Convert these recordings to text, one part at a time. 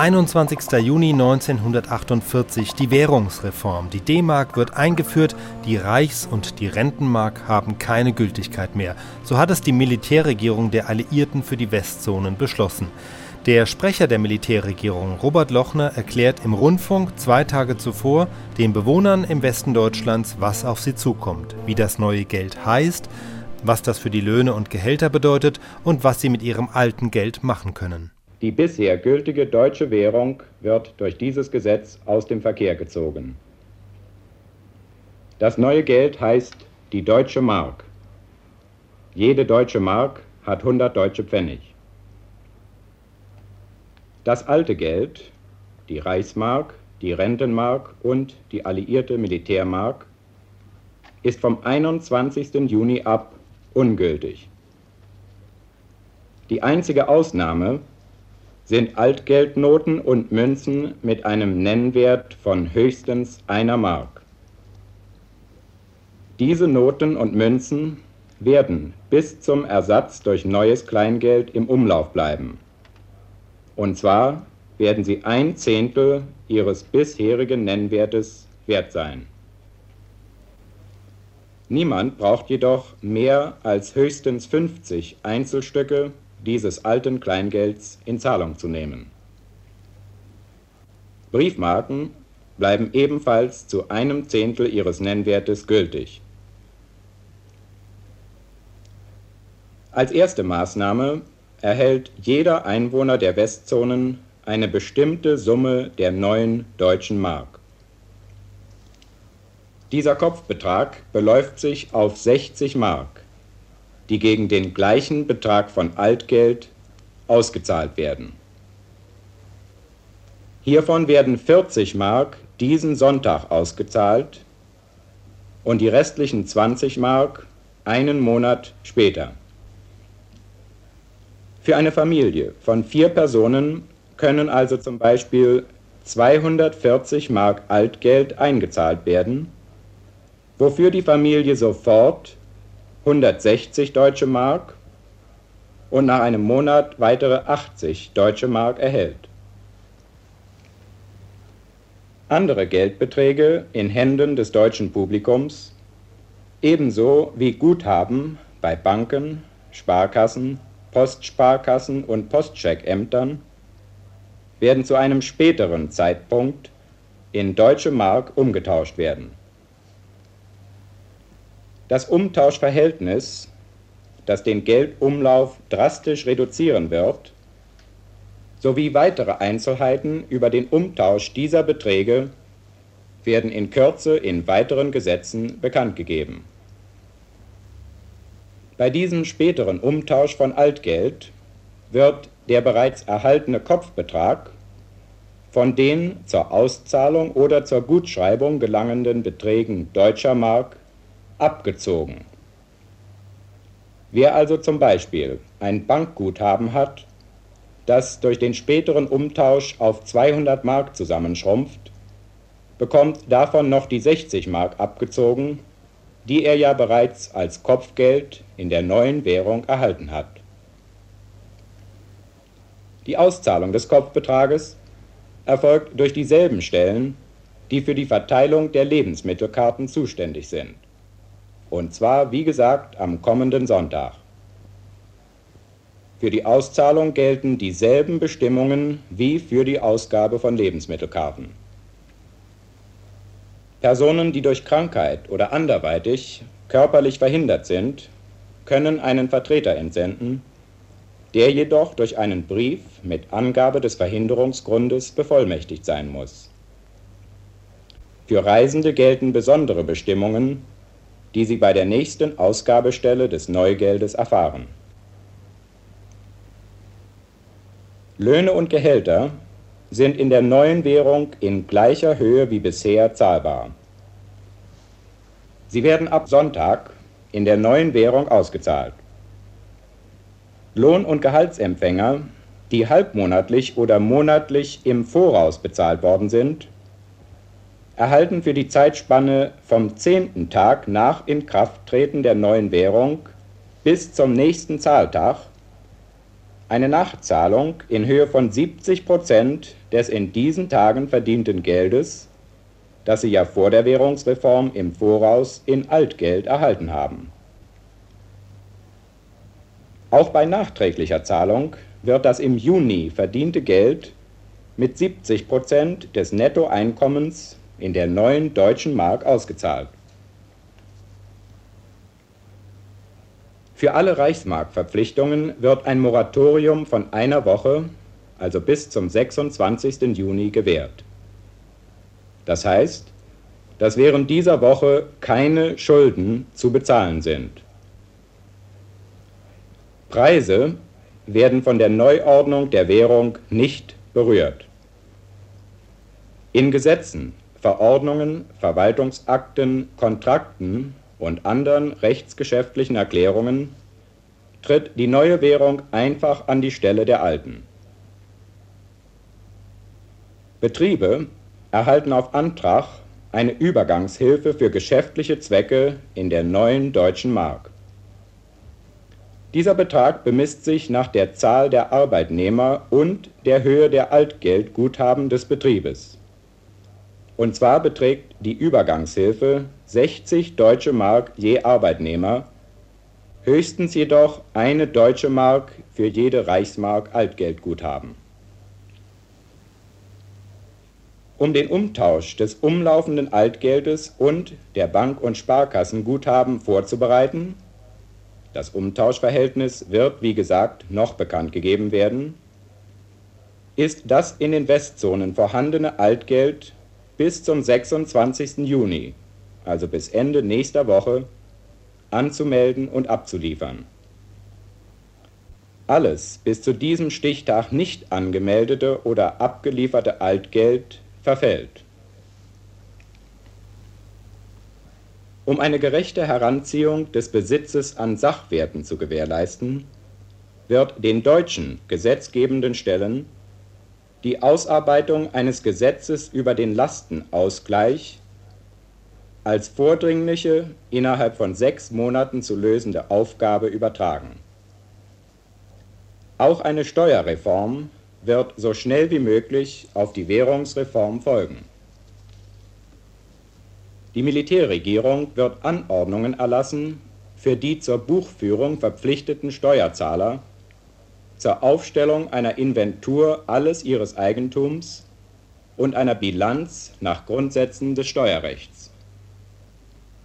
21. Juni 1948 die Währungsreform. Die D-Mark wird eingeführt, die Reichs- und die Rentenmark haben keine Gültigkeit mehr. So hat es die Militärregierung der Alliierten für die Westzonen beschlossen. Der Sprecher der Militärregierung, Robert Lochner, erklärt im Rundfunk zwei Tage zuvor den Bewohnern im Westen Deutschlands, was auf sie zukommt, wie das neue Geld heißt, was das für die Löhne und Gehälter bedeutet und was sie mit ihrem alten Geld machen können. Die bisher gültige deutsche Währung wird durch dieses Gesetz aus dem Verkehr gezogen. Das neue Geld heißt die Deutsche Mark. Jede deutsche Mark hat 100 deutsche Pfennig. Das alte Geld, die Reichsmark, die Rentenmark und die alliierte Militärmark, ist vom 21. Juni ab ungültig. Die einzige Ausnahme sind Altgeldnoten und Münzen mit einem Nennwert von höchstens einer Mark. Diese Noten und Münzen werden bis zum Ersatz durch neues Kleingeld im Umlauf bleiben. Und zwar werden sie ein Zehntel ihres bisherigen Nennwertes wert sein. Niemand braucht jedoch mehr als höchstens 50 Einzelstücke dieses alten Kleingelds in Zahlung zu nehmen. Briefmarken bleiben ebenfalls zu einem Zehntel ihres Nennwertes gültig. Als erste Maßnahme erhält jeder Einwohner der Westzonen eine bestimmte Summe der neuen deutschen Mark. Dieser Kopfbetrag beläuft sich auf 60 Mark die gegen den gleichen Betrag von Altgeld ausgezahlt werden. Hiervon werden 40 Mark diesen Sonntag ausgezahlt und die restlichen 20 Mark einen Monat später. Für eine Familie von vier Personen können also zum Beispiel 240 Mark Altgeld eingezahlt werden, wofür die Familie sofort 160 deutsche Mark und nach einem Monat weitere 80 deutsche Mark erhält. Andere Geldbeträge in Händen des deutschen Publikums, ebenso wie Guthaben bei Banken, Sparkassen, Postsparkassen und Postcheckämtern, werden zu einem späteren Zeitpunkt in deutsche Mark umgetauscht werden. Das Umtauschverhältnis, das den Geldumlauf drastisch reduzieren wird, sowie weitere Einzelheiten über den Umtausch dieser Beträge werden in Kürze in weiteren Gesetzen bekannt gegeben. Bei diesem späteren Umtausch von Altgeld wird der bereits erhaltene Kopfbetrag von den zur Auszahlung oder zur Gutschreibung gelangenden Beträgen deutscher Mark abgezogen. Wer also zum Beispiel ein Bankguthaben hat, das durch den späteren Umtausch auf 200 Mark zusammenschrumpft, bekommt davon noch die 60 Mark abgezogen, die er ja bereits als Kopfgeld in der neuen Währung erhalten hat. Die Auszahlung des Kopfbetrages erfolgt durch dieselben Stellen, die für die Verteilung der Lebensmittelkarten zuständig sind. Und zwar, wie gesagt, am kommenden Sonntag. Für die Auszahlung gelten dieselben Bestimmungen wie für die Ausgabe von Lebensmittelkarten. Personen, die durch Krankheit oder anderweitig körperlich verhindert sind, können einen Vertreter entsenden, der jedoch durch einen Brief mit Angabe des Verhinderungsgrundes bevollmächtigt sein muss. Für Reisende gelten besondere Bestimmungen, die Sie bei der nächsten Ausgabestelle des Neugeldes erfahren. Löhne und Gehälter sind in der neuen Währung in gleicher Höhe wie bisher zahlbar. Sie werden ab Sonntag in der neuen Währung ausgezahlt. Lohn- und Gehaltsempfänger, die halbmonatlich oder monatlich im Voraus bezahlt worden sind, erhalten für die Zeitspanne vom zehnten Tag nach Inkrafttreten der neuen Währung bis zum nächsten Zahltag eine Nachzahlung in Höhe von 70 Prozent des in diesen Tagen verdienten Geldes, das sie ja vor der Währungsreform im Voraus in Altgeld erhalten haben. Auch bei nachträglicher Zahlung wird das im Juni verdiente Geld mit 70 Prozent des Nettoeinkommens in der neuen deutschen Mark ausgezahlt. Für alle Reichsmarkverpflichtungen wird ein Moratorium von einer Woche, also bis zum 26. Juni, gewährt. Das heißt, dass während dieser Woche keine Schulden zu bezahlen sind. Preise werden von der Neuordnung der Währung nicht berührt. In Gesetzen, Verordnungen, Verwaltungsakten, Kontrakten und anderen rechtsgeschäftlichen Erklärungen tritt die neue Währung einfach an die Stelle der alten. Betriebe erhalten auf Antrag eine Übergangshilfe für geschäftliche Zwecke in der neuen deutschen Mark. Dieser Betrag bemisst sich nach der Zahl der Arbeitnehmer und der Höhe der Altgeldguthaben des Betriebes. Und zwar beträgt die Übergangshilfe 60 deutsche Mark je Arbeitnehmer, höchstens jedoch eine deutsche Mark für jede Reichsmark Altgeldguthaben. Um den Umtausch des umlaufenden Altgeldes und der Bank- und Sparkassenguthaben vorzubereiten, das Umtauschverhältnis wird, wie gesagt, noch bekannt gegeben werden, ist das in den Westzonen vorhandene Altgeld bis zum 26. Juni, also bis Ende nächster Woche, anzumelden und abzuliefern. Alles bis zu diesem Stichtag nicht angemeldete oder abgelieferte Altgeld verfällt. Um eine gerechte Heranziehung des Besitzes an Sachwerten zu gewährleisten, wird den deutschen gesetzgebenden Stellen die Ausarbeitung eines Gesetzes über den Lastenausgleich als vordringliche, innerhalb von sechs Monaten zu lösende Aufgabe übertragen. Auch eine Steuerreform wird so schnell wie möglich auf die Währungsreform folgen. Die Militärregierung wird Anordnungen erlassen für die zur Buchführung verpflichteten Steuerzahler zur Aufstellung einer Inventur alles ihres Eigentums und einer Bilanz nach Grundsätzen des Steuerrechts.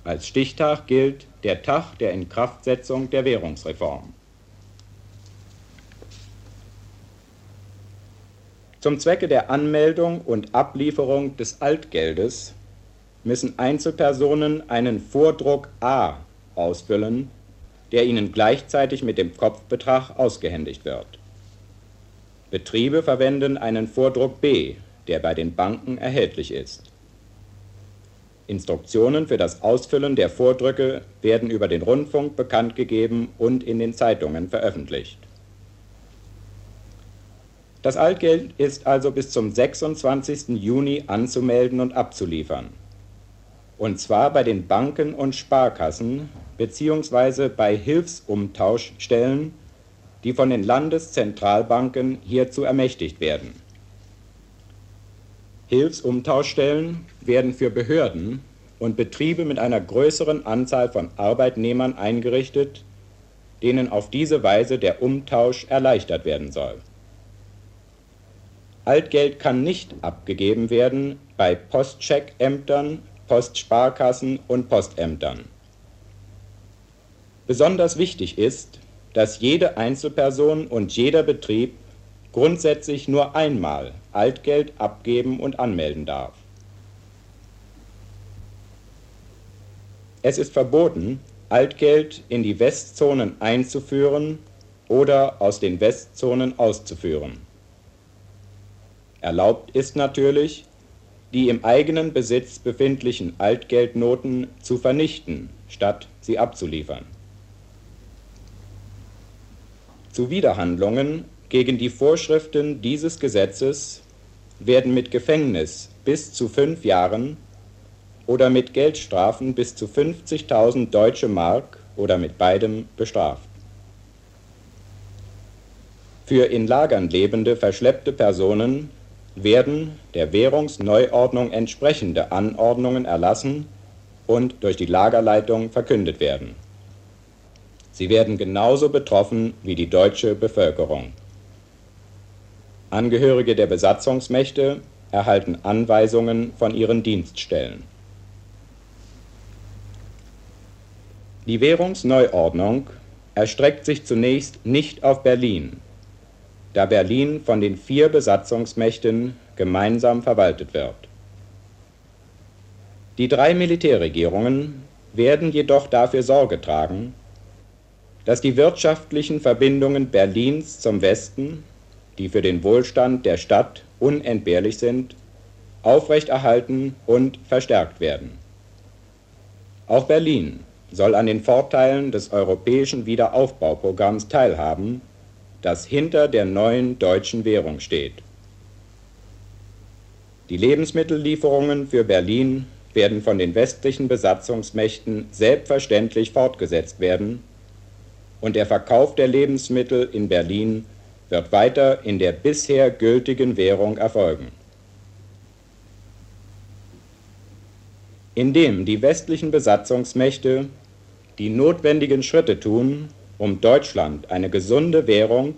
Als Stichtag gilt der Tag der Inkraftsetzung der Währungsreform. Zum Zwecke der Anmeldung und Ablieferung des Altgeldes müssen Einzelpersonen einen Vordruck A ausfüllen der ihnen gleichzeitig mit dem Kopfbetrag ausgehändigt wird. Betriebe verwenden einen Vordruck B, der bei den Banken erhältlich ist. Instruktionen für das Ausfüllen der Vordrücke werden über den Rundfunk bekannt gegeben und in den Zeitungen veröffentlicht. Das Altgeld ist also bis zum 26. Juni anzumelden und abzuliefern. Und zwar bei den Banken und Sparkassen beziehungsweise bei Hilfsumtauschstellen, die von den Landeszentralbanken hierzu ermächtigt werden. Hilfsumtauschstellen werden für Behörden und Betriebe mit einer größeren Anzahl von Arbeitnehmern eingerichtet, denen auf diese Weise der Umtausch erleichtert werden soll. Altgeld kann nicht abgegeben werden bei Postcheckämtern, Postsparkassen und Postämtern. Besonders wichtig ist, dass jede Einzelperson und jeder Betrieb grundsätzlich nur einmal Altgeld abgeben und anmelden darf. Es ist verboten, Altgeld in die Westzonen einzuführen oder aus den Westzonen auszuführen. Erlaubt ist natürlich, die im eigenen Besitz befindlichen Altgeldnoten zu vernichten, statt sie abzuliefern. Zuwiderhandlungen gegen die Vorschriften dieses Gesetzes werden mit Gefängnis bis zu fünf Jahren oder mit Geldstrafen bis zu 50.000 deutsche Mark oder mit beidem bestraft. Für in Lagern lebende verschleppte Personen werden der Währungsneuordnung entsprechende Anordnungen erlassen und durch die Lagerleitung verkündet werden. Sie werden genauso betroffen wie die deutsche Bevölkerung. Angehörige der Besatzungsmächte erhalten Anweisungen von ihren Dienststellen. Die Währungsneuordnung erstreckt sich zunächst nicht auf Berlin, da Berlin von den vier Besatzungsmächten gemeinsam verwaltet wird. Die drei Militärregierungen werden jedoch dafür Sorge tragen, dass die wirtschaftlichen Verbindungen Berlins zum Westen, die für den Wohlstand der Stadt unentbehrlich sind, aufrechterhalten und verstärkt werden. Auch Berlin soll an den Vorteilen des europäischen Wiederaufbauprogramms teilhaben, das hinter der neuen deutschen Währung steht. Die Lebensmittellieferungen für Berlin werden von den westlichen Besatzungsmächten selbstverständlich fortgesetzt werden und der Verkauf der Lebensmittel in Berlin wird weiter in der bisher gültigen Währung erfolgen. Indem die westlichen Besatzungsmächte die notwendigen Schritte tun, um Deutschland eine gesunde Währung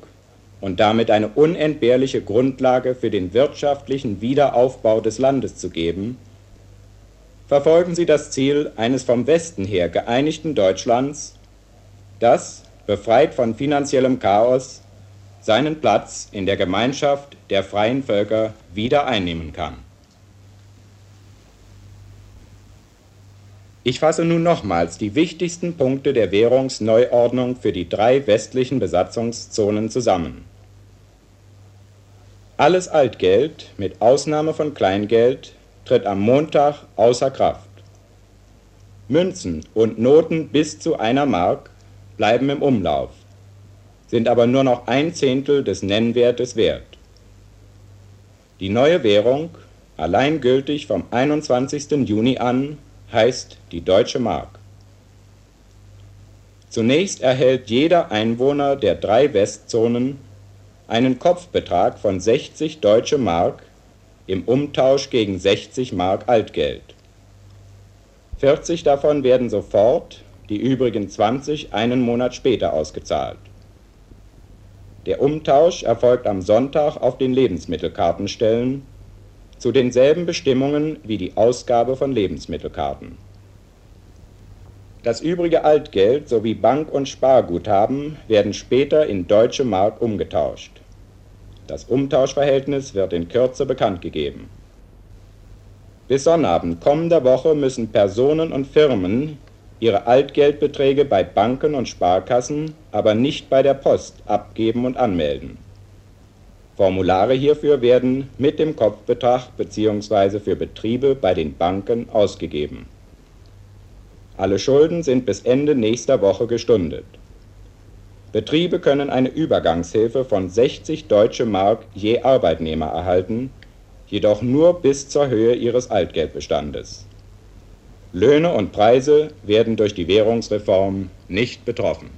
und damit eine unentbehrliche Grundlage für den wirtschaftlichen Wiederaufbau des Landes zu geben, verfolgen sie das Ziel eines vom Westen her geeinigten Deutschlands, das, befreit von finanziellem Chaos, seinen Platz in der Gemeinschaft der freien Völker wieder einnehmen kann. Ich fasse nun nochmals die wichtigsten Punkte der Währungsneuordnung für die drei westlichen Besatzungszonen zusammen. Alles Altgeld mit Ausnahme von Kleingeld tritt am Montag außer Kraft. Münzen und Noten bis zu einer Mark bleiben im Umlauf, sind aber nur noch ein Zehntel des Nennwertes wert. Die neue Währung, allein gültig vom 21. Juni an, heißt die Deutsche Mark. Zunächst erhält jeder Einwohner der drei Westzonen einen Kopfbetrag von 60 Deutsche Mark im Umtausch gegen 60 Mark Altgeld. 40 davon werden sofort, die übrigen 20 einen Monat später ausgezahlt. Der Umtausch erfolgt am Sonntag auf den Lebensmittelkartenstellen zu denselben Bestimmungen wie die Ausgabe von Lebensmittelkarten. Das übrige Altgeld sowie Bank- und Sparguthaben werden später in deutsche Mark umgetauscht. Das Umtauschverhältnis wird in Kürze bekannt gegeben. Bis Sonnabend kommender Woche müssen Personen und Firmen ihre Altgeldbeträge bei Banken und Sparkassen, aber nicht bei der Post abgeben und anmelden. Formulare hierfür werden mit dem Kopfbetrag bzw. für Betriebe bei den Banken ausgegeben. Alle Schulden sind bis Ende nächster Woche gestundet. Betriebe können eine Übergangshilfe von 60 Deutsche Mark je Arbeitnehmer erhalten, jedoch nur bis zur Höhe ihres Altgeldbestandes. Löhne und Preise werden durch die Währungsreform nicht betroffen